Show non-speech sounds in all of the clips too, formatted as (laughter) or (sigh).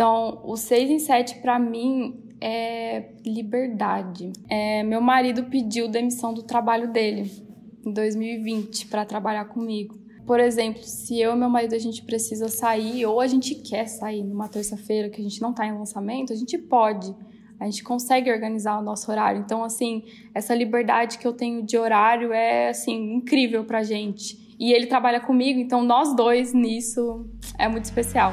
Então, o 6 em 7 para mim é liberdade. É, meu marido pediu demissão do trabalho dele em 2020 para trabalhar comigo. Por exemplo, se eu e meu marido a gente precisa sair ou a gente quer sair numa terça-feira que a gente não está em lançamento, a gente pode. A gente consegue organizar o nosso horário. Então, assim, essa liberdade que eu tenho de horário é assim incrível pra gente. E ele trabalha comigo, então nós dois nisso é muito especial.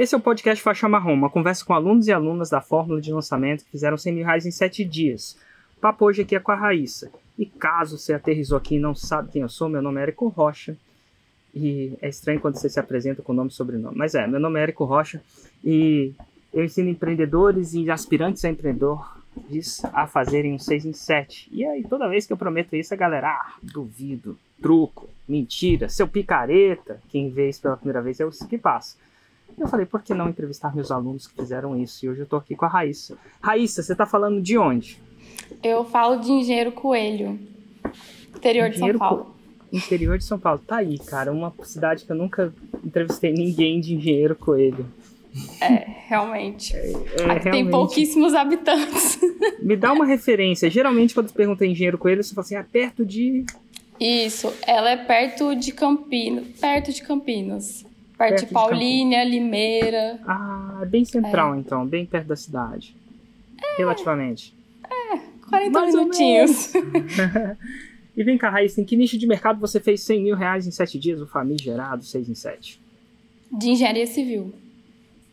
Esse é o podcast Faixa Marrom, uma conversa com alunos e alunas da fórmula de lançamento que fizeram 100 mil reais em 7 dias. O papo hoje aqui é com a Raíssa. E caso você aterrizou aqui e não sabe quem eu sou, meu nome é Érico Rocha. E é estranho quando você se apresenta com nome e sobrenome. Mas é, meu nome é Érico Rocha e eu ensino empreendedores e aspirantes a empreendedor a fazerem um 6 em 7. E aí, toda vez que eu prometo isso, a galera, ah, duvido, truco, mentira, seu picareta. Quem vê isso pela primeira vez é o que passa. Eu falei, por que não entrevistar meus alunos que fizeram isso? E hoje eu tô aqui com a Raíssa. Raíssa, você tá falando de onde? Eu falo de Engenheiro Coelho, interior Engenheiro de São Paulo. Co... Interior de São Paulo. Tá aí, cara, uma cidade que eu nunca entrevistei ninguém de Engenheiro Coelho. É, realmente. É, é, realmente. Tem pouquíssimos habitantes. (laughs) Me dá uma referência. Geralmente, quando pergunta Engenheiro Coelho, você fala assim, é perto de... Isso, ela é perto de Campinas. Perto de Campinas. Perto de Paulínia, de Limeira. Ah, bem central é. então, bem perto da cidade. É. Relativamente. É, 40 Mais minutinhos. (laughs) e vem cá, Raíssa, em que nicho de mercado você fez 100 mil reais em 7 dias, o famigerado 6 em 7? De engenharia civil.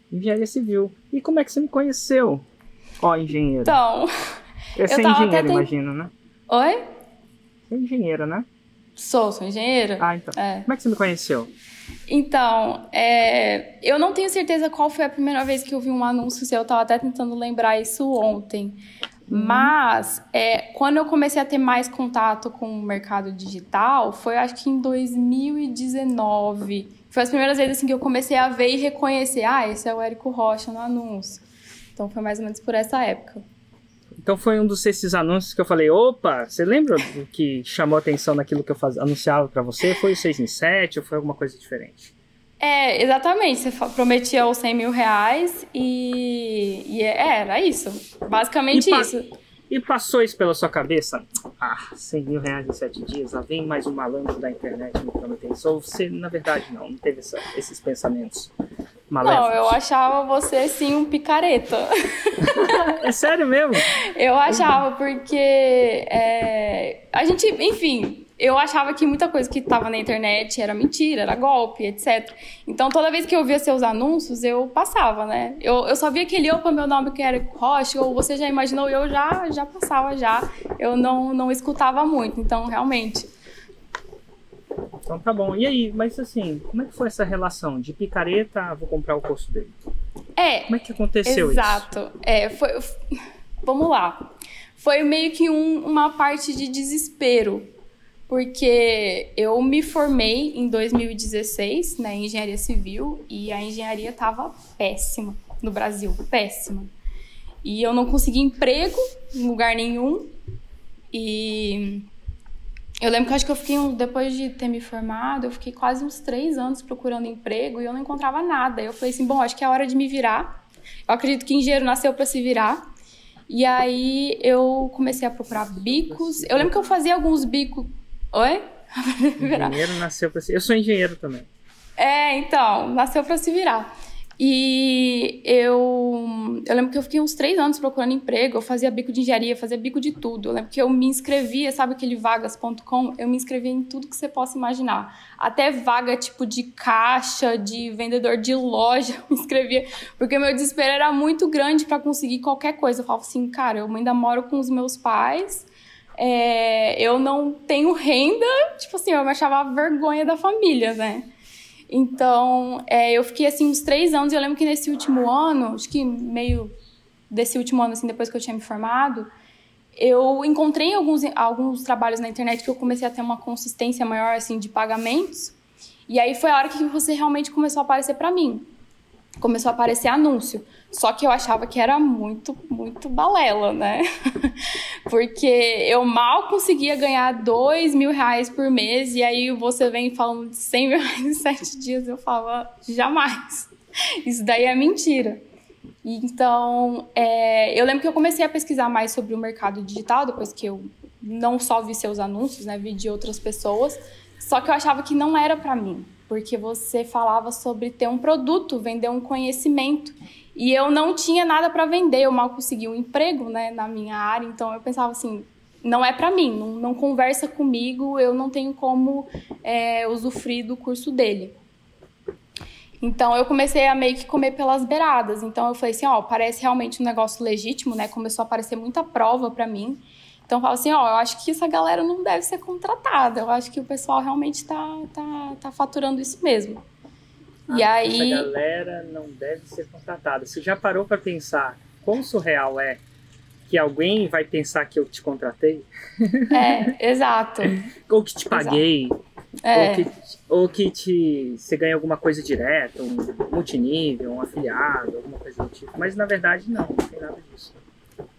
Engenharia civil. E como é que você me conheceu? Ó, engenheiro. Então. É engenheiro, imagino, né? Oi? Você é engenheira, né? Sou, sou engenheira. Ah, então. É. Como é que você me conheceu? Então, é, eu não tenho certeza qual foi a primeira vez que eu vi um anúncio seu, eu estava até tentando lembrar isso ontem. Uhum. Mas, é, quando eu comecei a ter mais contato com o mercado digital, foi acho que em 2019. Foi as primeiras vezes assim, que eu comecei a ver e reconhecer: ah, esse é o Érico Rocha no anúncio. Então, foi mais ou menos por essa época. Então foi um dos esses anúncios que eu falei, opa, você lembra do que chamou atenção naquilo que eu faz, anunciava para você? Foi o 6 em 7 ou foi alguma coisa diferente? É, exatamente. Você prometia os 100 mil reais e, e é, era isso. Basicamente e isso. E passou isso pela sua cabeça? Ah, 100 mil reais em 7 dias, lá vem mais um malandro da internet me prometendo isso. Ou você, na verdade, não, não teve essa, esses pensamentos? Maléficos. Não, eu achava você sim um picareta. é sério mesmo? Eu achava, porque é, a gente, enfim, eu achava que muita coisa que estava na internet era mentira, era golpe, etc. Então, toda vez que eu via seus anúncios, eu passava, né? Eu, eu só via aquele, opa, meu nome que era Rocha, ou você já imaginou, eu já, já passava já. Eu não, não escutava muito, então, realmente então tá bom. E aí, mas assim, como é que foi essa relação de picareta a vou comprar o curso dele? É. Como é que aconteceu exato. isso? Exato. É, foi. Vamos lá. Foi meio que um, uma parte de desespero, porque eu me formei em 2016 na né, engenharia civil e a engenharia estava péssima no Brasil, péssima. E eu não consegui emprego em lugar nenhum. E eu lembro que eu acho que eu fiquei, depois de ter me formado, eu fiquei quase uns três anos procurando emprego e eu não encontrava nada. Eu falei assim, bom, acho que é hora de me virar. Eu acredito que engenheiro nasceu para se virar. E aí eu comecei a procurar bicos. Eu lembro que eu fazia alguns bicos. Oi? Engenheiro nasceu para se. Eu sou engenheiro também. É, então, nasceu para se virar. E eu, eu lembro que eu fiquei uns três anos procurando emprego, eu fazia bico de engenharia, fazia bico de tudo. Eu lembro que eu me inscrevia, sabe aquele vagas.com? Eu me inscrevia em tudo que você possa imaginar. Até vaga tipo de caixa, de vendedor de loja, (laughs) eu me inscrevia, porque meu desespero era muito grande para conseguir qualquer coisa. Eu falava assim, cara, eu ainda moro com os meus pais, é, eu não tenho renda, tipo assim, eu me achava vergonha da família, né? Então, é, eu fiquei assim uns três anos. E eu lembro que nesse último ano, acho que meio desse último ano, assim, depois que eu tinha me formado, eu encontrei alguns, alguns trabalhos na internet que eu comecei a ter uma consistência maior, assim, de pagamentos. E aí foi a hora que você realmente começou a aparecer para mim. Começou a aparecer anúncio. Só que eu achava que era muito, muito balela, né? (laughs) Porque eu mal conseguia ganhar dois mil reais por mês e aí você vem falando de 100 mil reais em sete dias. Eu falava, jamais. Isso daí é mentira. Então, é, eu lembro que eu comecei a pesquisar mais sobre o mercado digital depois que eu não só vi seus anúncios, né? Vi de outras pessoas. Só que eu achava que não era para mim porque você falava sobre ter um produto, vender um conhecimento. E eu não tinha nada para vender, eu mal consegui um emprego né, na minha área, então eu pensava assim: não é para mim, não, não, conversa comigo, eu não tenho como é, usufruir do curso dele. Então eu comecei a meio que comer pelas beiradas. Então eu falei assim: ó, parece realmente um negócio legítimo, né? Começou a aparecer muita prova para mim. Então, fala assim, ó, eu acho que essa galera não deve ser contratada. Eu acho que o pessoal realmente tá, tá, tá faturando isso mesmo. Ah, e aí... Essa galera não deve ser contratada. Você já parou para pensar quão surreal é que alguém vai pensar que eu te contratei? É, (laughs) exato. ou que te paguei. É. Ou, que, ou que te, você ganha alguma coisa direta, um multinível, um afiliado, alguma coisa do tipo. Mas na verdade não, não tem nada disso.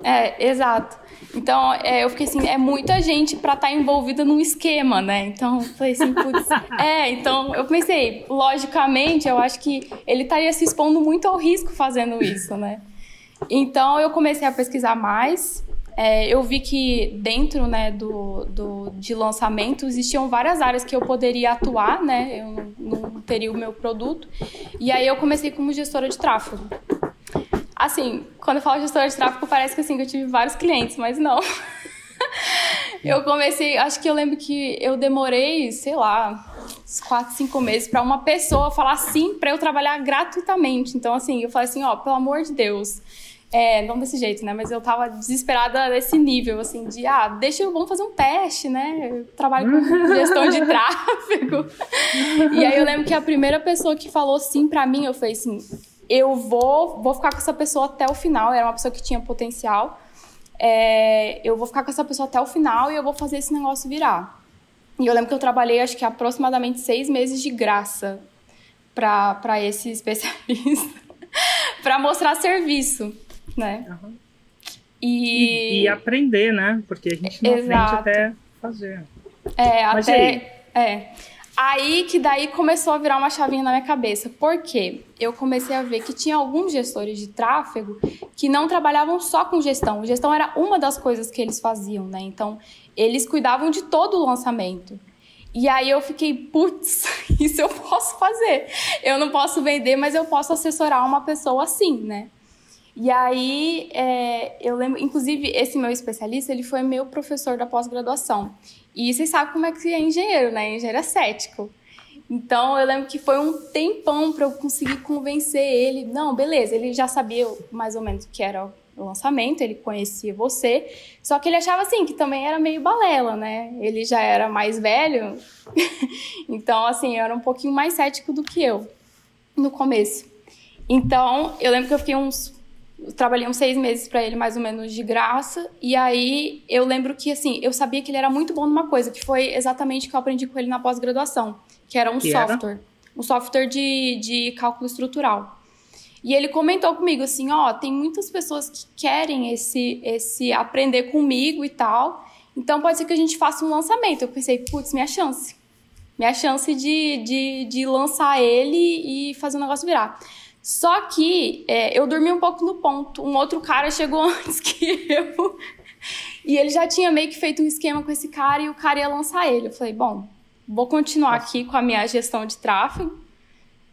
É, exato. Então, é, eu fiquei assim, é muita gente para estar tá envolvida num esquema, né? Então, falei assim, putz. (laughs) é, então eu pensei, logicamente, eu acho que ele estaria se expondo muito ao risco fazendo isso, né? Então, eu comecei a pesquisar mais. É, eu vi que dentro né, do, do, de lançamento existiam várias áreas que eu poderia atuar, né? Eu não, não teria o meu produto. E aí eu comecei como gestora de tráfego. Assim, quando eu falo gestora de tráfego, parece que assim, que eu tive vários clientes, mas não. (laughs) eu comecei, acho que eu lembro que eu demorei, sei lá, uns 4, 5 meses para uma pessoa falar sim para eu trabalhar gratuitamente. Então, assim, eu falei assim, ó, pelo amor de Deus. É, não desse jeito, né? Mas eu tava desesperada nesse nível, assim, de, ah, deixa eu, vamos fazer um teste, né? Eu trabalho com (laughs) gestão de tráfego. e aí eu lembro que a primeira pessoa que falou sim pra mim, eu falei assim, eu vou, vou ficar com essa pessoa até o final. Era uma pessoa que tinha potencial. É, eu vou ficar com essa pessoa até o final e eu vou fazer esse negócio virar. E eu lembro que eu trabalhei, acho que aproximadamente seis meses de graça para esse (laughs) especialista, para mostrar serviço, né? Uhum. E... E, e... aprender, né? Porque a gente não Exato. aprende até fazer. É, Mas até. É. Aí que daí começou a virar uma chavinha na minha cabeça. Por quê? Eu comecei a ver que tinha alguns gestores de tráfego que não trabalhavam só com gestão. Gestão era uma das coisas que eles faziam, né? Então, eles cuidavam de todo o lançamento. E aí eu fiquei, putz, (laughs) isso eu posso fazer. Eu não posso vender, mas eu posso assessorar uma pessoa assim, né? E aí, é, eu lembro, inclusive, esse meu especialista, ele foi meu professor da pós-graduação. E vocês sabem como é que é engenheiro, né? Engenheiro é cético. Então eu lembro que foi um tempão para eu conseguir convencer ele. Não, beleza, ele já sabia mais ou menos o que era o lançamento, ele conhecia você, só que ele achava assim que também era meio balela, né? Ele já era mais velho, (laughs) então assim, eu era um pouquinho mais cético do que eu no começo. Então eu lembro que eu fiquei uns trabalhei uns seis meses para ele, mais ou menos, de graça. E aí eu lembro que, assim, eu sabia que ele era muito bom numa coisa, que foi exatamente o que eu aprendi com ele na pós-graduação, que era um que software. Era? Um software de, de cálculo estrutural. E ele comentou comigo assim, ó, oh, tem muitas pessoas que querem esse, esse aprender comigo e tal. Então pode ser que a gente faça um lançamento. Eu pensei, putz, minha chance. Minha chance de, de, de lançar ele e fazer o negócio virar. Só que é, eu dormi um pouco no ponto. Um outro cara chegou (laughs) antes que eu. E ele já tinha meio que feito um esquema com esse cara e o cara ia lançar ele. Eu falei, bom, vou continuar aqui com a minha gestão de tráfego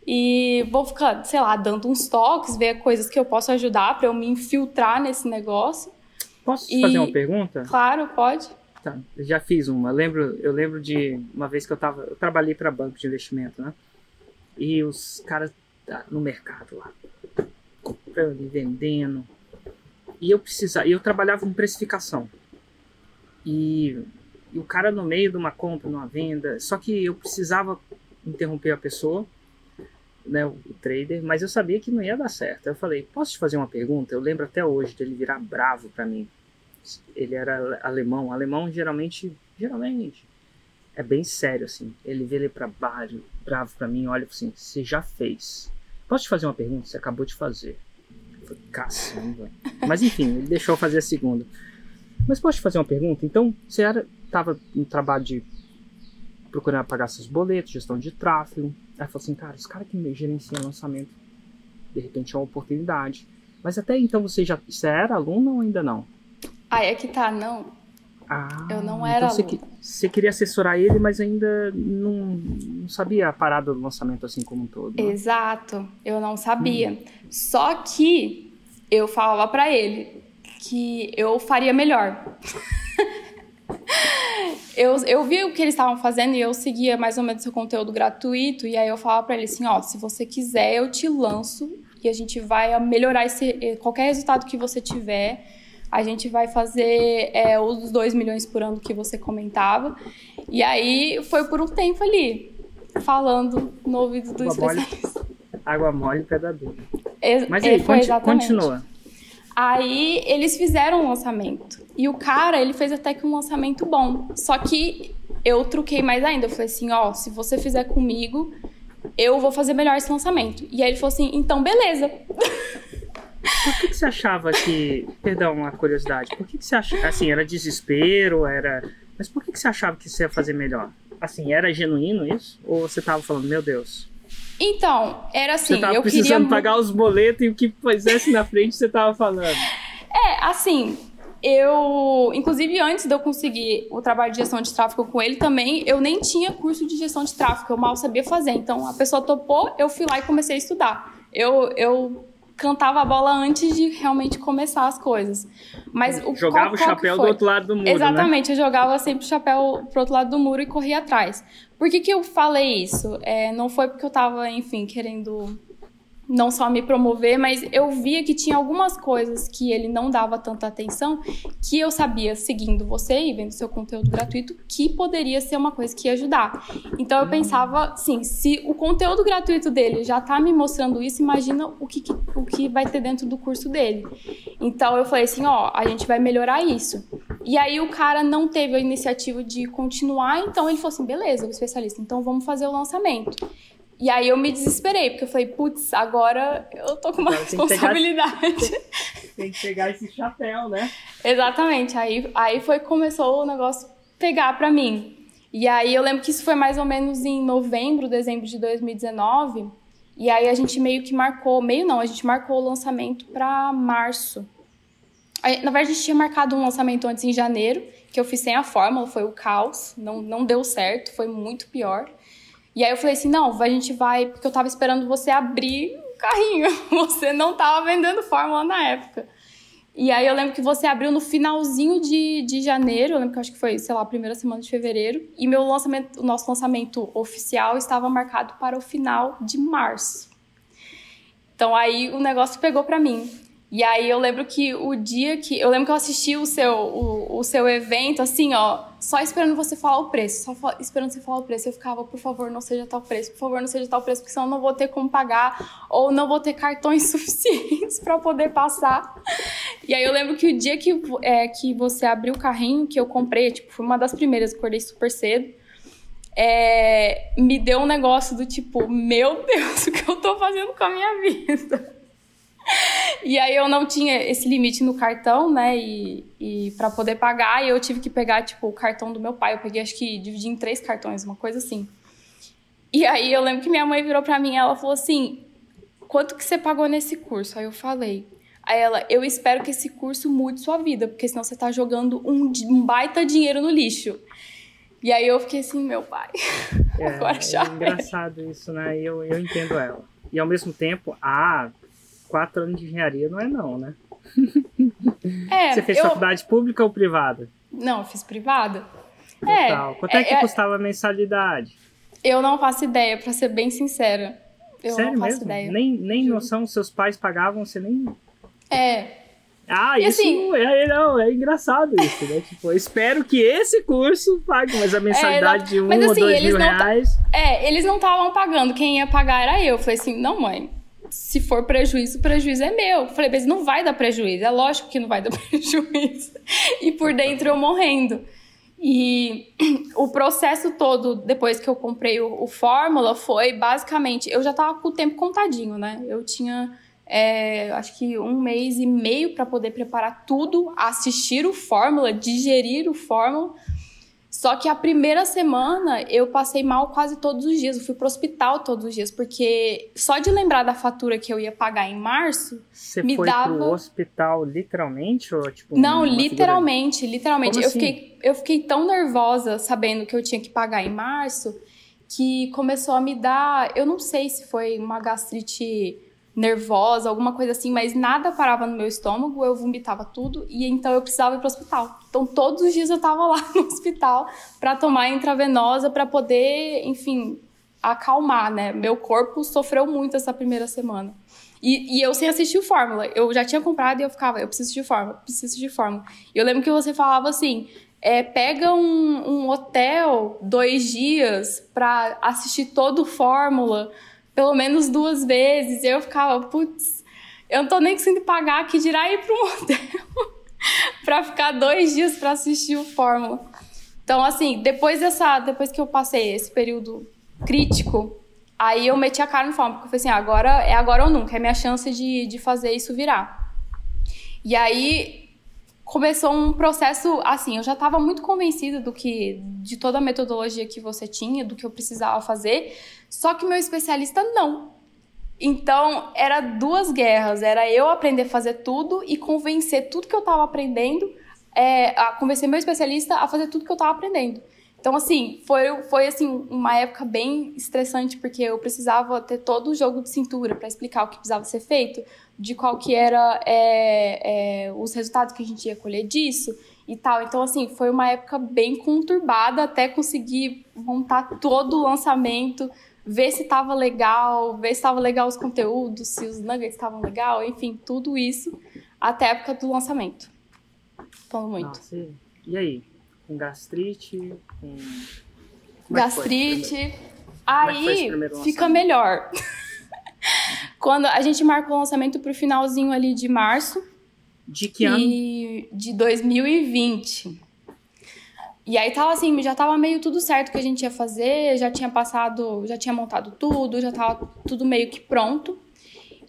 e vou ficar, sei lá, dando uns toques, ver coisas que eu posso ajudar para eu me infiltrar nesse negócio. Posso e... fazer uma pergunta? Claro, pode. Tá, já fiz uma. Eu lembro, eu lembro de uma vez que eu tava, eu trabalhei para banco de investimento, né? E os caras no mercado lá, comprando e vendendo. E eu precisava, eu trabalhava com precificação. E, e o cara no meio de uma compra, numa venda, só que eu precisava interromper a pessoa, né, o trader, mas eu sabia que não ia dar certo. Eu falei: "Posso te fazer uma pergunta?" Eu lembro até hoje dele virar bravo para mim. Ele era alemão, alemão geralmente, geralmente é bem sério assim. Ele vê ele para baixo, bravo para mim, olha assim: "Você já fez?" Posso te fazer uma pergunta? Você acabou de fazer. Falei, Caçamba. Mas enfim, ele deixou eu fazer a segunda. Mas posso te fazer uma pergunta? Então, você era, tava no trabalho de procurar pagar seus boletos, gestão de tráfego. Aí falou assim, cara, os caras que gerenciam lançamento, de repente é uma oportunidade. Mas até então você já você era aluno ou ainda não? Ah, é que tá, não. Ah, Eu não era então você, você queria assessorar ele, mas ainda não, não sabia a parada do lançamento assim como um todo. né? Exato, eu não sabia. Só que eu falava pra ele que eu faria melhor. (laughs) eu, eu vi o que eles estavam fazendo e eu seguia mais ou menos seu conteúdo gratuito. E aí eu falava pra ele assim: ó, se você quiser, eu te lanço e a gente vai melhorar esse, eh, qualquer resultado que você tiver. A gente vai fazer é, os 2 milhões por ano que você comentava. E aí foi por um tempo ali, falando no ouvido do especialista. Água mole, pedra dura. Ex- Mas é, aí, conti- continua. Aí eles fizeram um lançamento. E o cara, ele fez até que um lançamento bom. Só que eu truquei mais ainda. Eu falei assim, ó, se você fizer comigo, eu vou fazer melhor esse lançamento. E aí ele falou assim, então beleza. (laughs) Por que, que você achava que. Perdão, uma curiosidade. Por que, que você achava. Assim, era desespero, era. Mas por que, que você achava que você ia fazer melhor? Assim, era genuíno isso? Ou você tava falando, meu Deus? Então, era assim, você tava eu queria... precisando mu- pagar os boletos e o que fizesse na frente você tava falando. É, assim, eu... Inclusive, antes de eu conseguir o trabalho de gestão de tráfego com ele também, eu nem tinha curso de gestão de tráfego, eu mal sabia fazer. Então, a pessoa topou, eu fui lá e comecei a estudar. Eu, eu cantava a bola antes de realmente começar as coisas. Mas o Jogava qual- o qual que chapéu do outro lado do muro, né? Exatamente, eu jogava sempre o chapéu pro outro lado do muro e corria atrás. Por que, que eu falei isso? É, não foi porque eu tava, enfim, querendo não só me promover, mas eu via que tinha algumas coisas que ele não dava tanta atenção, que eu sabia, seguindo você e vendo seu conteúdo gratuito, que poderia ser uma coisa que ia ajudar. Então eu pensava, assim, se o conteúdo gratuito dele já tá me mostrando isso, imagina o que, que- o que vai ter dentro do curso dele. Então eu falei assim, ó, a gente vai melhorar isso. E aí o cara não teve a iniciativa de continuar, então ele falou assim, beleza, o especialista, então vamos fazer o lançamento. E aí eu me desesperei, porque eu falei, putz, agora eu tô com uma Agora tem que responsabilidade. (laughs) Tem que pegar esse chapéu, né? Exatamente. Aí, aí foi começou o negócio pegar pra mim. E aí eu lembro que isso foi mais ou menos em novembro, dezembro de 2019. E aí a gente meio que marcou, meio não, a gente marcou o lançamento pra março. Aí, na verdade, a gente tinha marcado um lançamento antes em janeiro, que eu fiz sem a fórmula, foi o caos, não, não deu certo, foi muito pior. E aí eu falei assim, não, a gente vai, porque eu tava esperando você abrir o carrinho, (laughs) você não tava vendendo fórmula na época. E aí eu lembro que você abriu no finalzinho de, de janeiro, eu lembro que eu acho que foi, sei lá, primeira semana de fevereiro, e meu lançamento, o nosso lançamento oficial estava marcado para o final de março. Então aí o negócio pegou pra mim. E aí eu lembro que o dia que. Eu lembro que eu assisti o seu, o, o seu evento, assim, ó, só esperando você falar o preço. Só esperando você falar o preço. Eu ficava, por favor, não seja tal preço, por favor, não seja tal preço, porque senão eu não vou ter como pagar, ou não vou ter cartões (laughs) suficientes pra poder passar. E aí eu lembro que o dia que, é, que você abriu o carrinho, que eu comprei, tipo, foi uma das primeiras, acordei super cedo. é, me deu um negócio do tipo, meu Deus, (laughs) o que eu tô fazendo com a minha vida? E aí eu não tinha esse limite no cartão, né? E, e para poder pagar, e eu tive que pegar, tipo, o cartão do meu pai. Eu peguei, acho que dividi em três cartões, uma coisa assim. E aí eu lembro que minha mãe virou pra mim e ela falou assim: quanto que você pagou nesse curso? Aí eu falei. Aí ela, eu espero que esse curso mude sua vida, porque senão você tá jogando um, um baita dinheiro no lixo. E aí eu fiquei assim, meu pai. (laughs) É, Agora já é engraçado isso, né? Eu, eu entendo ela. E ao mesmo tempo, ah, quatro anos de engenharia não é não, né? É, Você fez eu... faculdade pública ou privada? Não, eu fiz privada. É, Total. Quanto é, que é- custava a mensalidade? Eu não faço ideia, pra ser bem sincera. Eu Sério não faço mesmo? ideia. Nem, nem Juro. noção seus pais pagavam, você nem. É, Ah, E isso assim- é, não, é engraçado isso, né? (laughs) Tipo, eu espero que esse curso pague, mas a mensalidade de um mas ou assim, dois eles mil não reais. é, eles não estavam pagando, quem ia pagar era eu. Eu falei assim, não, mãe, se for prejuízo, o prejuízo é meu. Eu falei, mas não vai dar prejuízo, é lógico que não vai dar (laughs) prejuízo. E por dentro eu morrendo. E (clears throat) o processo todo, depois que eu comprei o, o Fórmula, foi basicamente. Eu já tava com o tempo contadinho, né? Eu tinha. É, acho que um mês e meio para poder preparar tudo, assistir o Fórmula, digerir o Fórmula. Só que a primeira semana eu passei mal quase todos os dias. Eu fui pro hospital todos os dias, porque só de lembrar da fatura que eu ia pagar em março. Você me foi dava... pro hospital literalmente? Ou, tipo, Não, literalmente, figura- literalmente. Como Eu assim? fiquei, eu fiquei tão nervosa sabendo que eu tinha que pagar em março que começou a me dar. Eu não sei se foi uma gastrite nervosa, alguma coisa assim, mas nada parava no meu estômago, eu vomitava tudo e então eu precisava ir pro hospital. Então todos os dias eu tava lá (laughs) no hospital para tomar intravenosa para poder, enfim, acalmar, né? Meu corpo sofreu muito essa primeira semana. E, e eu sem assistir o Fórmula. Eu já tinha comprado e eu ficava, eu preciso de Fórmula, preciso de Fórmula. E eu lembro que você falava assim, é, pega um, um hotel dois dias pra assistir todo o Fórmula, pelo menos duas vezes. E eu ficava, putz, eu não tô nem conseguindo pagar, que dirá ir pra um hotel (laughs) pra ficar dois dias pra assistir o Fórmula. Então, assim, depois dessa, depois que eu passei esse período crítico, aí eu meti a cara no Fórmula, porque eu falei assim, agora é agora ou nunca, é minha chance de, de fazer isso virar. E aí começou um processo, assim, eu já estava muito convencida do que de toda a metodologia que você tinha, do que eu precisava fazer, só que meu especialista não. Então, era duas guerras, era eu aprender a fazer tudo e convencer tudo que eu estava aprendendo, é, a convencer meu especialista a fazer tudo que eu estava aprendendo. Então, assim, foi, foi assim, uma época bem estressante, porque eu precisava ter todo o jogo de cintura para explicar o que precisava ser feito, de qual que era é, é, os resultados que a gente ia colher disso e tal. Então, assim, foi uma época bem conturbada até conseguir montar todo o lançamento, ver se estava legal, ver se estava legal os conteúdos, se os nuggets estavam legal, enfim, tudo isso até a época do lançamento. Falando muito. Nossa, e- e aí? Com gastrite? Com... Como é gastrite. é Aí fica melhor. (laughs) Quando a gente marcou o lançamento pro finalzinho ali de março De que ano? e de 2020. E aí tava assim, já tava meio tudo certo que a gente ia fazer, já tinha passado, já tinha montado tudo, já tava tudo meio que pronto.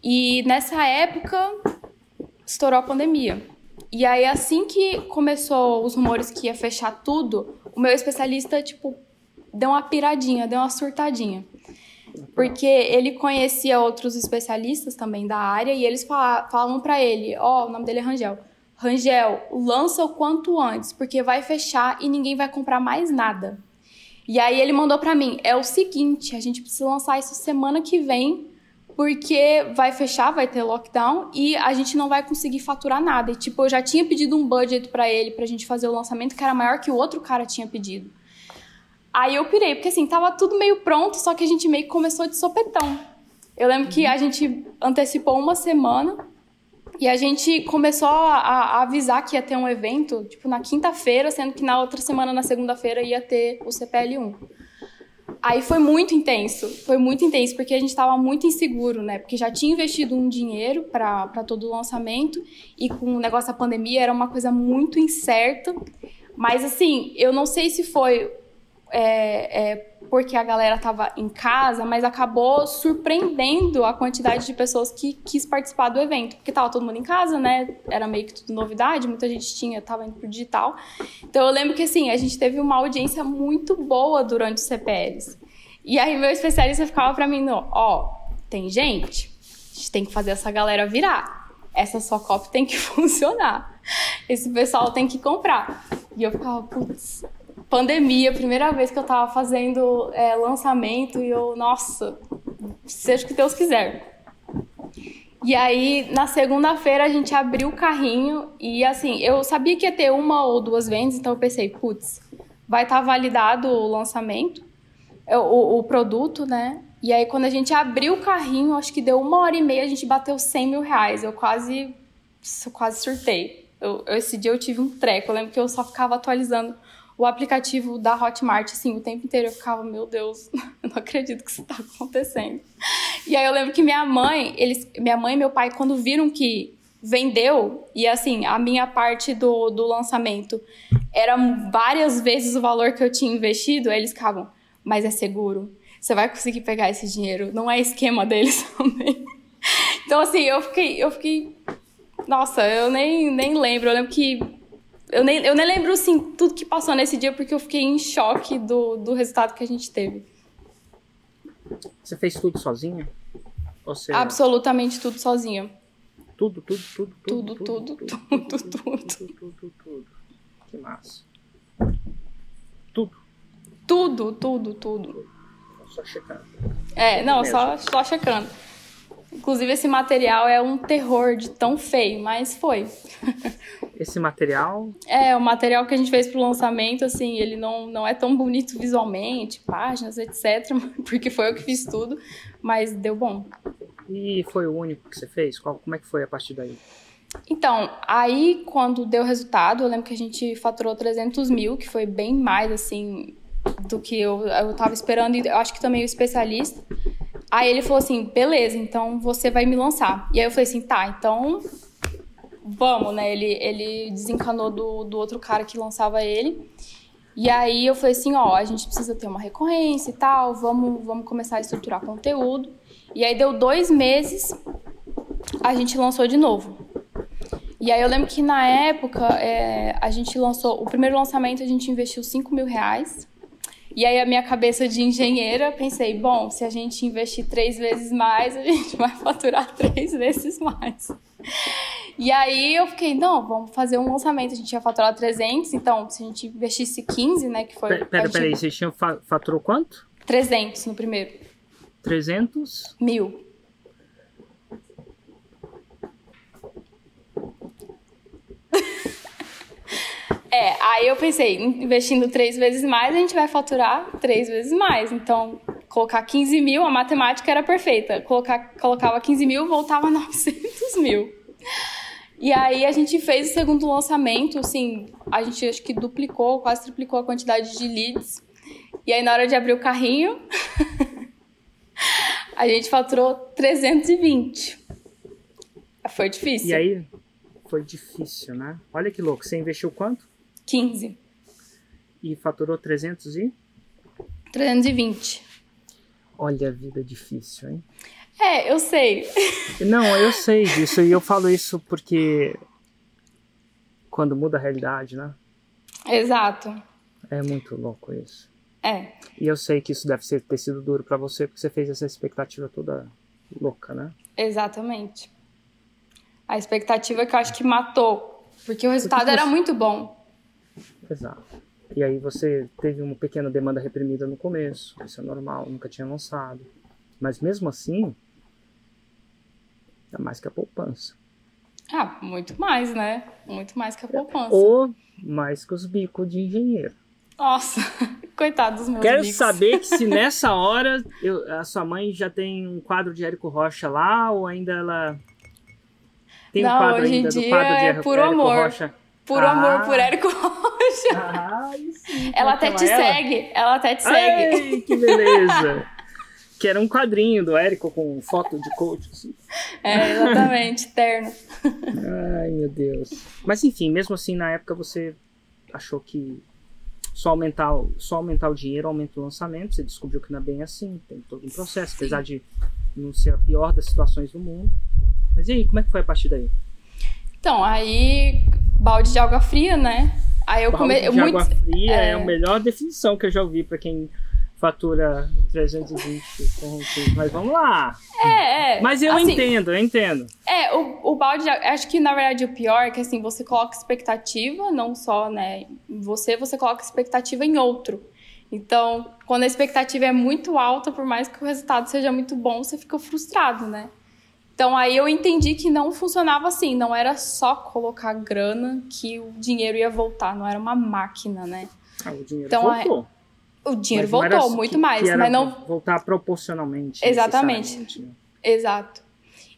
E nessa época estourou a pandemia. E aí assim que começou os rumores que ia fechar tudo, o meu especialista tipo deu uma piradinha, deu uma surtadinha. Porque ele conhecia outros especialistas também da área e eles fala- falavam pra ele, ó, o nome dele é Rangel. Rangel, lança o quanto antes, porque vai fechar e ninguém vai comprar mais nada. E aí ele mandou pra mim, é o seguinte, a gente precisa lançar isso semana que vem, porque vai fechar, vai ter lockdown e a gente não vai conseguir faturar nada. E tipo, eu já tinha pedido um budget pra ele pra gente fazer o lançamento que era maior que o outro cara tinha pedido. Aí eu pirei, porque assim, tava tudo meio pronto, só que a gente meio que começou de sopetão. Eu lembro que a gente antecipou uma semana e a gente começou a, a avisar que ia ter um evento, tipo, na quinta-feira, sendo que na outra semana, na segunda-feira, ia ter o CPL1. Aí foi muito intenso, foi muito intenso, porque a gente estava muito inseguro, né? Porque já tinha investido um dinheiro para todo o lançamento e com o negócio da pandemia era uma coisa muito incerta. Mas assim, eu não sei se foi é, é, porque a galera tava em casa, mas acabou surpreendendo a quantidade de pessoas que quis participar do evento, porque tava todo mundo em casa, né? Era meio que tudo novidade, muita gente tinha, tava indo pro digital. Então eu lembro que assim, a gente teve uma audiência muito boa durante os CPLs. E aí meu especialista ficava pra mim, ó, tem gente, a gente tem que fazer essa galera virar. Essa sua copy tem que (laughs) funcionar. Esse pessoal tem que comprar. E eu ficava, putz, pandemia, primeira vez que eu tava fazendo é, lançamento e eu, nossa, seja o que Deus quiser. E aí, na segunda-feira, a gente abriu o carrinho e, assim, eu sabia que ia ter uma ou duas vendas, então eu pensei, putz, vai estar validado o lançamento, é, o, o produto, né? E aí, quando a gente abriu o carrinho, acho que deu uma hora e meia, a gente bateu 100 mil reais. Eu quase, eu quase surtei. Eu, esse dia eu tive um treco. Eu lembro que eu só ficava atualizando o aplicativo da Hotmart, assim, o tempo inteiro. Eu ficava, meu Deus, (laughs) eu não acredito que isso tá acontecendo. E aí eu lembro que minha mãe, eles, minha mãe e meu pai, quando viram que vendeu, e assim, a minha parte do, do lançamento era várias vezes o valor que eu tinha investido, aí eles ficavam, mas é seguro, você vai conseguir pegar esse dinheiro, não é esquema deles (laughs) também. Então, assim, eu fiquei, eu fiquei. Nossa, eu nem, nem lembro. Eu lembro que. Eu nem, eu nem lembro, assim, tudo que passou nesse dia, porque eu fiquei em choque do, do resultado que a gente teve. Você fez tudo sozinha? Você... Absolutamente tudo sozinha. Tudo, tudo, tudo, tudo. Tudo, tudo, tudo, tudo. Tudo, tudo, tudo. Que massa. Tudo. Tudo, tudo, tudo. Só checando. É, não, só, só checando. Inclusive, esse material é um terror de tão feio, mas foi. (laughs) Esse material? É, o material que a gente fez pro lançamento, assim, ele não, não é tão bonito visualmente, páginas, etc. (laughs) Porque foi eu que fiz tudo, mas deu bom. E foi o único que você fez? Qual, como é que foi a partir daí? Então, aí quando deu resultado, eu lembro que a gente faturou 300 mil, que foi bem mais, assim, do que eu, eu tava esperando, e eu acho que também o especialista. Aí ele falou assim: beleza, então você vai me lançar. E aí eu falei assim: tá, então vamos, né? Ele, ele desencanou do, do outro cara que lançava ele. E aí eu falei assim: ó, a gente precisa ter uma recorrência e tal, vamos, vamos começar a estruturar conteúdo. E aí deu dois meses, a gente lançou de novo. E aí eu lembro que na época é, a gente lançou, o primeiro lançamento a gente investiu 5 mil reais e aí a minha cabeça de engenheira, pensei, bom, se a gente investir três vezes mais, a gente vai faturar três vezes mais. E aí eu fiquei, não, vamos fazer um lançamento, a gente ia faturar 300, então se a gente investisse 15, né, que foi... Pera, pera, peraí, vocês tinham faturou quanto? 300 no primeiro. 300? Mil. É, aí eu pensei, investindo três vezes mais, a gente vai faturar três vezes mais. Então, colocar 15 mil, a matemática era perfeita. Colocar, colocava 15 mil, voltava (laughs) 900 mil. E aí a gente fez o segundo lançamento, assim, a gente acho que duplicou, quase triplicou a quantidade de leads. E aí na hora de abrir o carrinho, (laughs) a gente faturou 320. Foi difícil. E aí foi difícil, né? Olha que louco, você investiu quanto? 15. E faturou 300 e? 320. Olha a vida difícil, hein? É, eu sei. Não, eu (laughs) sei disso. E eu falo isso porque quando muda a realidade, né? Exato. É muito louco isso. É. E eu sei que isso deve ser, ter sido duro para você, porque você fez essa expectativa toda louca, né? Exatamente. A expectativa que eu acho que matou, porque o resultado porque você... era muito bom. Exato. E aí você teve uma pequena demanda reprimida no começo, isso é normal, nunca tinha lançado. Mas mesmo assim, é mais que a poupança. Ah, muito mais, né? Muito mais que a poupança. Ou mais que os bicos de engenheiro. Nossa, (laughs) coitado dos meus Quero bicos. saber (laughs) se nessa hora eu, a sua mãe já tem um quadro de Érico Rocha lá, ou ainda ela tem Não, um quadro hoje ainda em dia do quadro de é Érico, puro amor. Rocha? Puro Ah. amor por Érico Rocha. Ah, sim, ela até te ela? segue. Ela até te segue. Ai, que beleza! (laughs) que era um quadrinho do Érico com foto de coach. Assim. É, exatamente, (laughs) terno. Ai, meu Deus. Mas enfim, mesmo assim, na época você achou que só aumentar, o- só aumentar o dinheiro aumenta o lançamento. Você descobriu que não é bem assim, tem todo um processo, Sim. apesar de não ser a pior das situações do mundo. Mas e aí, como é que foi a partir daí? Então, aí, balde de água fria, né? Aí eu Balde comecei. de Muito... água fria é... é. a melhor definição que eu já ouvi para quem fatura 320 pontos. Mas vamos lá. É, é. Mas eu assim, entendo, eu entendo. É, o, o balde de. Acho que na verdade o pior é que assim, você coloca expectativa, não só, né, você, você coloca expectativa em outro. Então, quando a expectativa é muito alta, por mais que o resultado seja muito bom, você fica frustrado, né? Então aí eu entendi que não funcionava assim, não era só colocar grana que o dinheiro ia voltar, não era uma máquina, né? Ah, o dinheiro Então, voltou. O dinheiro Mas não voltou era muito que- mais, que mas não voltar proporcionalmente. Exatamente. né? Exato.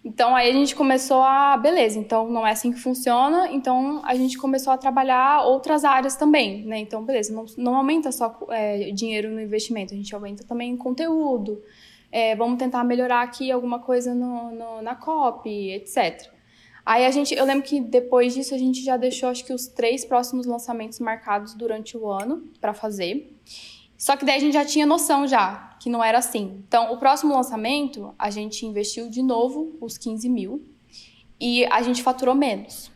Então aí a gente começou a, beleza, então não é assim que funciona, então a gente começou a trabalhar outras áreas também, né? Então, beleza, não, não aumenta só é, dinheiro no investimento, a gente aumenta também conteúdo, é, vamos tentar melhorar aqui alguma coisa no, no- na copy, etc. Aí a gente, eu lembro que depois disso a gente já deixou acho que os três próximos lançamentos marcados durante o ano para fazer. Só que daí a gente já tinha noção já que não era assim. Então, o próximo lançamento, a gente investiu de novo os 15 mil e a gente faturou menos.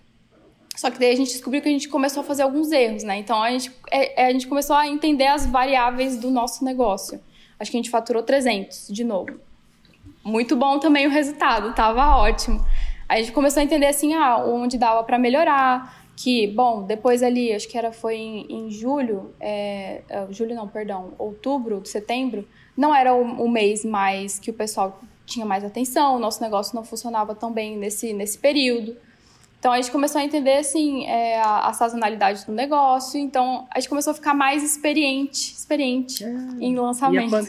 Só que daí a gente descobriu que a gente começou a fazer alguns erros, né? Então, a gente, é, é a gente começou a entender as variáveis do nosso negócio. Acho que a gente faturou 300 de novo. Muito bom também o resultado, tava ótimo. Aí a gente começou a entender assim, ah, onde dava para melhorar, que, bom, depois ali, acho que era foi em, em julho, é, é, julho não, perdão, outubro, setembro, não era o, o, mês mais que o pessoal tinha mais atenção, o nosso negócio não funcionava tão bem nesse, nesse período. Então a gente começou a entender assim é, a, a, sazonalidade do negócio. Então a gente começou a ficar mais experiente, experiente é. em lançamento. E a,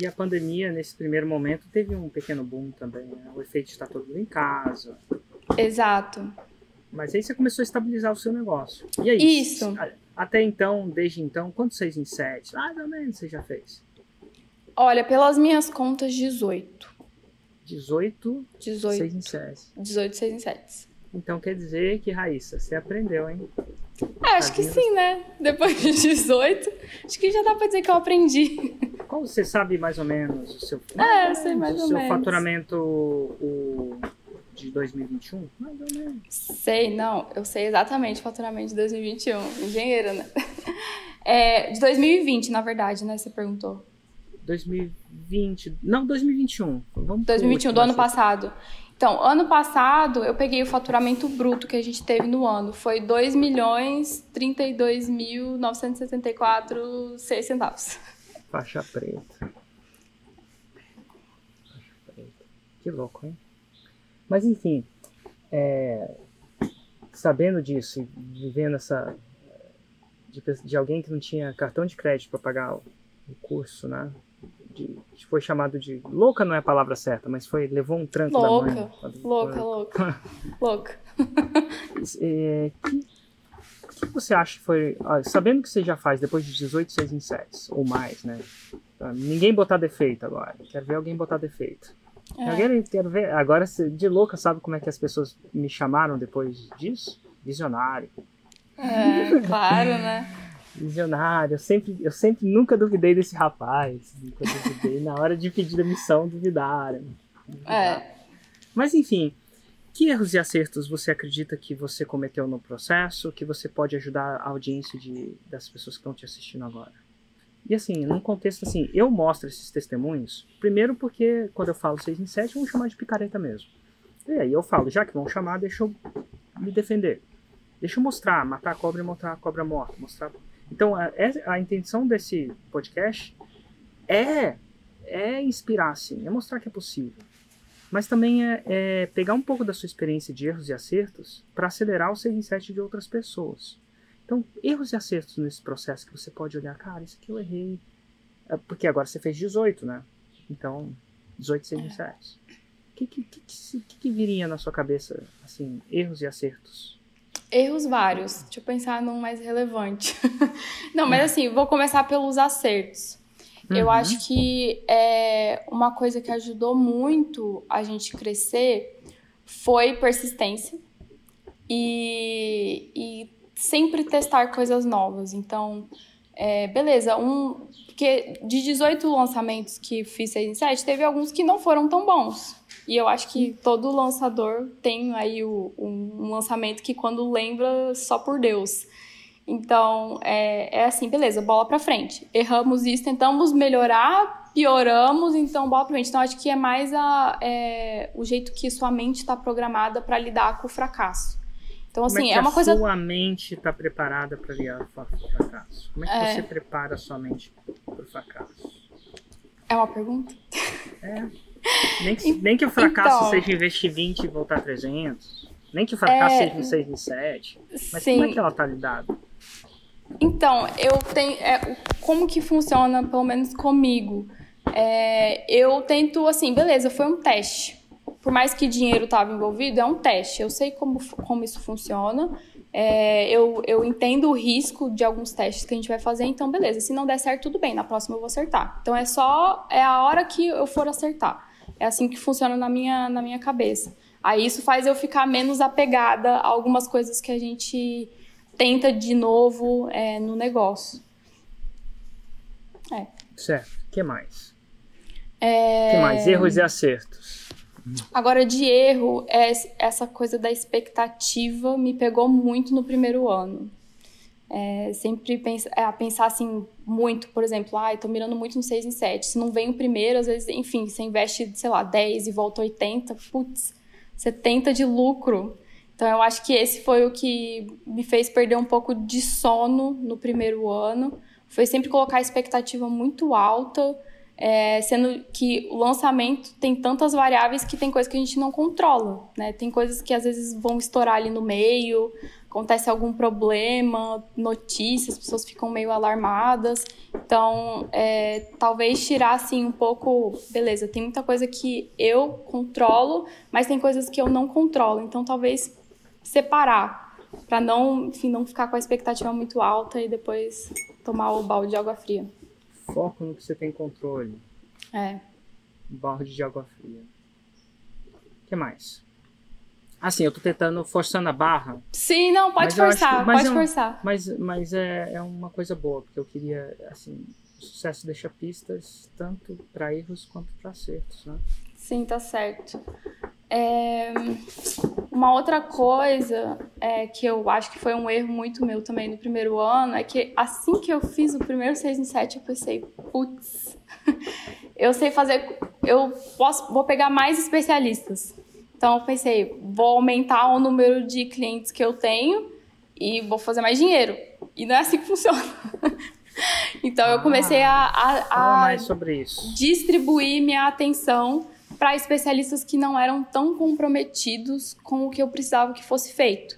e a, pandemia nesse primeiro momento teve um pequeno boom também. Né? O efeito de estar todo mundo em casa. Exato. Mas aí você começou a estabilizar o seu negócio. E aí? Isso. Até então, desde então, quantos seis em sete? Mais ou menos você já fez? Olha, pelas minhas contas, 18. 18? 18. 6 em 7. 18, 6 em 7. Então quer dizer que, Raíssa, você aprendeu, hein? É, acho que sim, né? Depois de 18, acho que já dá pra dizer que eu aprendi. Qual você sabe mais ou menos o seu, é, eu sei mais o ou seu menos. faturamento o de 2021? Mais ou menos. Sei, não, eu sei exatamente o faturamento de 2021. Engenheira, né? É, de 2020, na verdade, né? Você perguntou. 2020. Não, 2021. Vamos 2021, do ano passado. Então, ano passado, eu peguei o faturamento bruto que a gente teve no ano. Foi 2 milhões 32 mil 974 6 centavos. Faixa preta. Faixa preta. Que louco, hein? Mas enfim, é, sabendo disso vivendo essa. De, de, alguém que não tinha cartão de crédito para pagar o, o, curso, né? De, foi chamado de. Louca não é a palavra certa, mas foi levou um tranco louca, da mãe. Louca, louca, louca. (laughs) é, que, que você acha que foi. sabendo que você já faz depois de 18, 6 em 7 ou mais, né? Ninguém botar defeito agora. Quero ver alguém botar defeito. É. quero ver. Agora, de louca, sabe como é que as pessoas me chamaram depois disso? Visionário. É, claro, né? (laughs) Visionário. Eu sempre, eu sempre nunca duvidei desse rapaz. Nunca duvidei. Na hora de pedir a missão, duvidaram. duvidaram. É. Mas, enfim. Que erros e acertos você acredita que você cometeu no processo que você pode ajudar a audiência de, das pessoas que estão te assistindo agora? E assim, num contexto assim, eu mostro esses testemunhos, primeiro porque quando eu falo 6 em 7, vão chamar de picareta mesmo. E aí eu falo, já que vão chamar, deixa eu me defender. Deixa eu mostrar, matar a cobra e mostrar a cobra morta. Mostrar... Então, a, a intenção desse podcast é, é inspirar, sim, é mostrar que é possível. Mas também é, é pegar um pouco da sua experiência de erros e acertos para acelerar o 6 em 7 de outras pessoas. Então, erros e acertos nesse processo que você pode olhar, cara, isso aqui eu errei. É porque agora você fez 18, né? Então, 18 6 é. O que, que, que, que, viria na sua cabeça, assim, erros e acertos? Erros vários. Deixa eu pensar num mais relevante. (laughs) Não, mas assim, vou começar pelos acertos. Uhum. Eu acho que é, uma coisa que ajudou muito a gente crescer foi persistência e, e sempre testar coisas novas. Então, é, beleza, um. Porque de 18 lançamentos que fiz 6 em 7, teve alguns que não foram tão bons. E eu acho que todo lançador tem aí o, um, um lançamento que quando lembra só por Deus. Então, é, é assim, beleza, bola pra frente. Erramos isso, tentamos melhorar, pioramos, então bola pra frente. Então, acho que é mais a, é, o jeito que sua mente está programada para lidar com o fracasso. Então, assim, Como é, é, uma coisa. sua mente está preparada para lidar com o fracasso? Como é que é... você prepara a sua mente para o fracasso? É uma pergunta? É. Nem que, nem que o fracasso então... seja investir 20 e voltar 300. Nem que o fracasso é... seja em 6 em 7. Mas Sim. como é que ela está lidada? Então, eu tenho. É, como que funciona, pelo menos comigo? É, eu tento, assim, beleza, foi um teste por mais que dinheiro estava envolvido, é um teste. Eu sei como, como isso funciona. É, eu, eu entendo o risco de alguns testes que a gente vai fazer, então beleza. Se não der certo, tudo bem. Na próxima eu vou acertar. Então é só é a hora que eu for acertar. É assim que funciona na minha, na minha cabeça. Aí isso faz eu ficar menos apegada a algumas coisas que a gente tenta de novo é, no negócio. É. Certo. O que mais? É... que mais? Erros e acertos. Agora, de erro, é essa coisa da expectativa me pegou muito no primeiro ano. É, sempre pensa, é, pensar assim muito, por exemplo, ah, tô mirando muito no 6 em 7. Se não vem o primeiro, às vezes, enfim, você investe, sei lá, 10 e volta 80, putz, 70 de lucro. Então eu acho que esse foi o que me fez perder um pouco de sono no primeiro ano. Foi sempre colocar a expectativa muito alta, é, sendo que o lançamento tem tantas variáveis que tem coisas que a gente não controla, né? Tem coisas que às vezes vão estourar ali no meio, acontece algum problema, notícias, as pessoas ficam meio alarmadas. Então, é, talvez tirar assim um pouco, beleza, tem muita coisa que eu controlo, mas tem coisas que eu não controlo. Então, talvez separar para não, enfim, não ficar com a expectativa muito alta e depois tomar o balde de água fria. Foco no que você tem controle. É. Balde de água fria. O que mais? Assim, eu tô tentando forçando a barra. Sim, não, pode forçar, pode é um, forçar. Mas, mas é, é uma coisa boa, porque eu queria, assim, o sucesso deixa pistas tanto para erros quanto para acertos, né? Sim, tá certo. É, uma outra coisa é, que eu acho que foi um erro muito meu também no primeiro ano é que assim que eu fiz o primeiro 6 em 7, eu pensei, putz, (laughs) eu sei fazer, eu posso, vou pegar mais especialistas. Então eu pensei, vou aumentar o número de clientes que eu tenho e vou fazer mais dinheiro. E não é assim que (laughs) funciona. então eu comecei a, a, a distribuir minha atenção para especialistas que não eram tão comprometidos com o que eu precisava que fosse feito.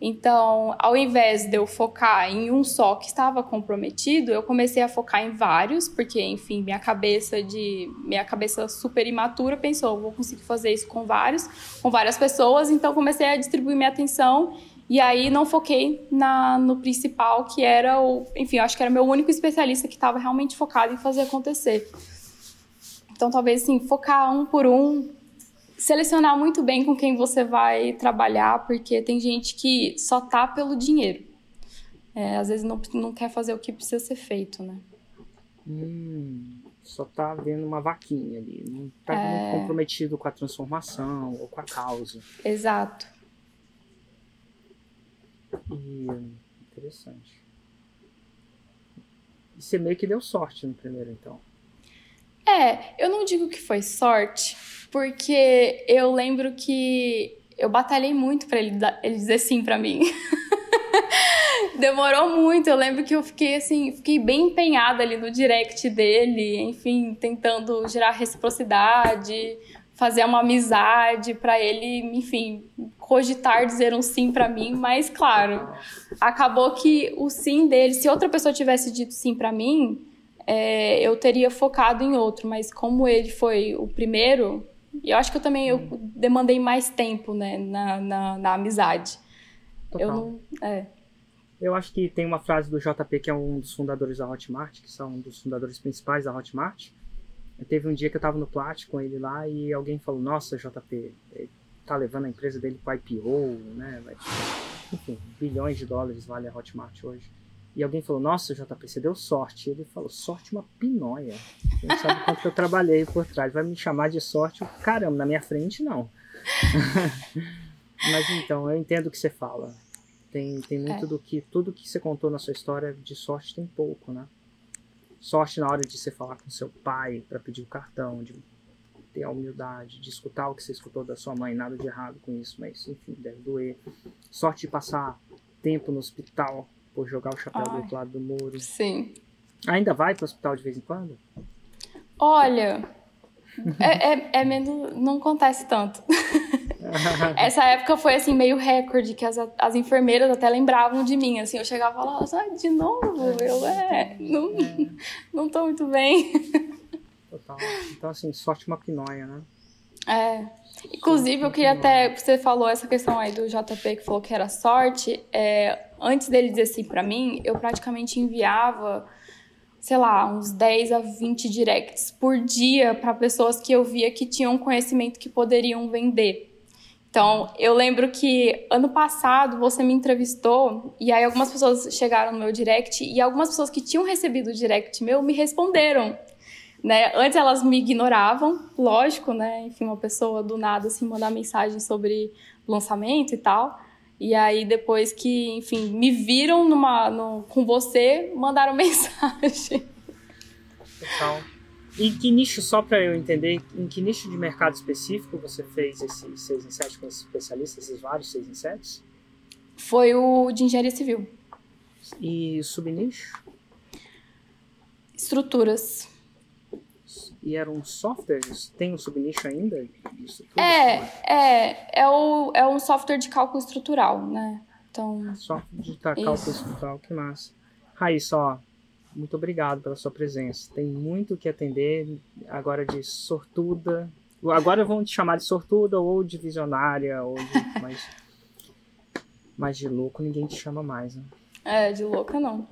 Então, ao invés de eu focar em um só que estava comprometido, eu comecei a focar em vários, porque, enfim, minha cabeça de minha cabeça super imatura pensou, vou conseguir fazer isso com vários, com várias pessoas, então comecei a distribuir minha atenção e aí não foquei na, no principal, que era o, enfim, eu acho que era meu único especialista que estava realmente focado em fazer acontecer. Então, talvez assim, focar um por um, selecionar muito bem com quem você vai trabalhar, porque tem gente que só tá pelo dinheiro. É, às vezes não, não quer fazer o que precisa ser feito, né? Hum, só tá vendo uma vaquinha ali, não tá é... muito comprometido com a transformação ou com a causa. Exato. E interessante. E você meio que deu sorte no primeiro, então. É, eu não digo que foi sorte, porque eu lembro que eu batalhei muito para ele, ele dizer sim para mim. (laughs) Demorou muito. Eu lembro que eu fiquei assim, fiquei bem empenhada ali no direct dele, enfim, tentando gerar reciprocidade, fazer uma amizade para ele, enfim, cogitar dizer um sim para mim, mas claro, acabou que o sim dele, se outra pessoa tivesse dito sim para mim, é, eu teria focado em outro, mas como ele foi o primeiro, eu acho que eu também eu demandei mais tempo né, na, na, na amizade. Total. Eu não. É. Eu acho que tem uma frase do JP, que é um dos fundadores da Hotmart, que são um dos fundadores principais da Hotmart. Eu teve um dia que eu estava no Plat com ele lá e alguém falou: Nossa, JP, ele tá levando a empresa dele para IPO, né? Enfim, bilhões de dólares vale a Hotmart hoje. E alguém falou, nossa, JP, você deu sorte. Ele falou, sorte uma pinóia. Não sabe quanto eu trabalhei por trás. Vai me chamar de sorte? Caramba, na minha frente não. (laughs) Mas então, eu entendo o que você fala. Tem, tem muito é. do que. Tudo que você contou na sua história de sorte tem pouco, né? Sorte na hora de você falar com seu pai para pedir o cartão, de ter a humildade, de escutar o que você escutou da sua mãe, nada de errado com isso, mas enfim, deve doer. Sorte de passar tempo no hospital por jogar o chapéu Ai, do outro lado do muro. Sim. Ainda vai para o hospital de vez em quando? Olha, é, é, é menos. Não acontece tanto. (laughs) Essa época foi assim, meio recorde, que as, as enfermeiras até lembravam de mim. Assim, eu chegava e falava, ah, de novo, eu é, não, é. não tô muito bem. (laughs) Total. Então, assim, sorte uma pinóia, né? É. Inclusive, eu queria até. Você falou essa questão aí do JP que falou que era sorte. É, antes dele dizer assim para mim, eu praticamente enviava, sei lá, uns 10 a 20 directs por dia para pessoas que eu via que tinham conhecimento que poderiam vender. Então, eu lembro que ano passado você me entrevistou e aí algumas pessoas chegaram no meu direct e algumas pessoas que tinham recebido o direct meu me responderam. Né? Antes elas me ignoravam, lógico, né? Enfim, uma pessoa do nada assim mandar mensagem sobre lançamento e tal. E aí depois que, enfim, me viram numa, no, com você, mandaram (laughs) mensagem. Legal. E que nicho, só para eu entender, em que nicho de mercado específico você fez esses 6 em 7 com esses especialistas, esses vários 6 em 7? Foi o de engenharia civil. E subnicho? Estruturas. E eram softwares? Tem um subnicho ainda? É, é, é, o, é um software de cálculo estrutural, né? Então, software de cálculo isso. estrutural, que massa. Raíssa, ó, muito obrigado pela sua presença. Tem muito que atender agora de sortuda. Agora vão te chamar de sortuda ou de visionária, ou de. (laughs) mas, mas de louco ninguém te chama mais, né? É, de louca não.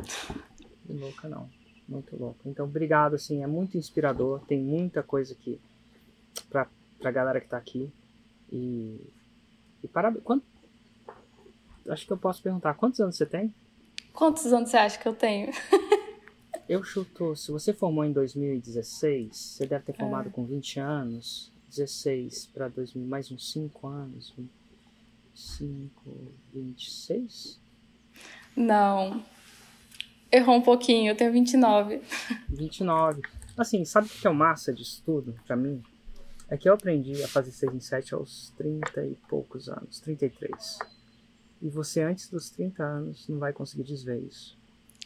De louca não. Muito louco. Então, obrigado, assim, é muito inspirador. Tem muita coisa aqui pra, pra galera que tá aqui. E. E parabéns. Quanto, acho que eu posso perguntar, quantos anos você tem? Quantos anos você acha que eu tenho? (laughs) Eu chuto, se você formou em 2016, você deve ter formado é. com 20 anos, 16 para 2000, mais uns 5 anos, 5, 26? Não. Errou um pouquinho, eu tenho 29. 29. Assim, sabe o que é o massa disso tudo, pra mim? É que eu aprendi a fazer 6 em 7 aos 30 e poucos anos, 33. E você, antes dos 30 anos, não vai conseguir desver isso.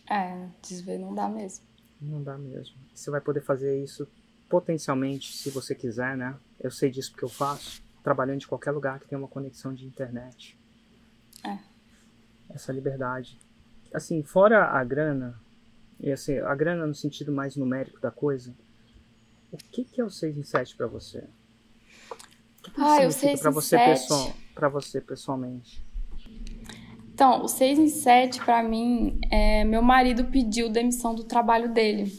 É, desver não dá mesmo. Não dá mesmo. Você vai poder fazer isso potencialmente, se você quiser, né? Eu sei disso porque eu faço, trabalhando de qualquer lugar que tenha uma conexão de internet. É. Essa liberdade. Assim, fora a grana, e assim, a grana no sentido mais numérico da coisa, o que, que é o 6 em 7 para você? O que, que ah, o 6 para você, pessoal, você pessoalmente? Então, o 6 em 7, para mim, é, meu marido pediu demissão do trabalho dele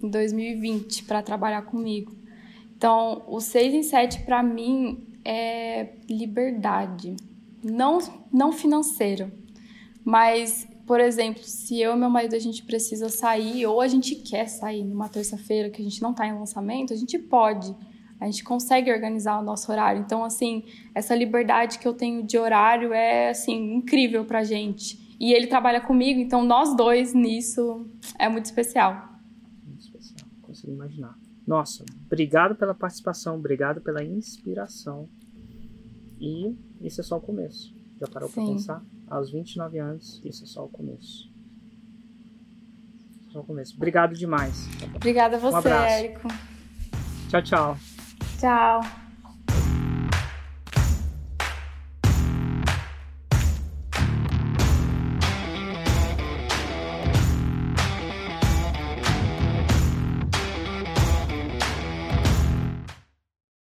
em 2020 para trabalhar comigo. Então, o 6 em 7 para mim é liberdade, não não financeira, mas por exemplo, se eu e meu marido a gente precisa sair ou a gente quer sair numa terça-feira que a gente não está em lançamento, a gente pode a gente consegue organizar o nosso horário. Então, assim, essa liberdade que eu tenho de horário é, assim, incrível pra gente. E ele trabalha comigo, então nós dois nisso é muito especial. Muito especial, consigo imaginar. Nossa, obrigado pela participação, obrigado pela inspiração. E isso é só o começo. Já parou Sim. pra pensar? Aos 29 anos, isso é só o começo. Só o começo. Obrigado demais. Obrigada a você, um Érico. Tchau, tchau. Tchau.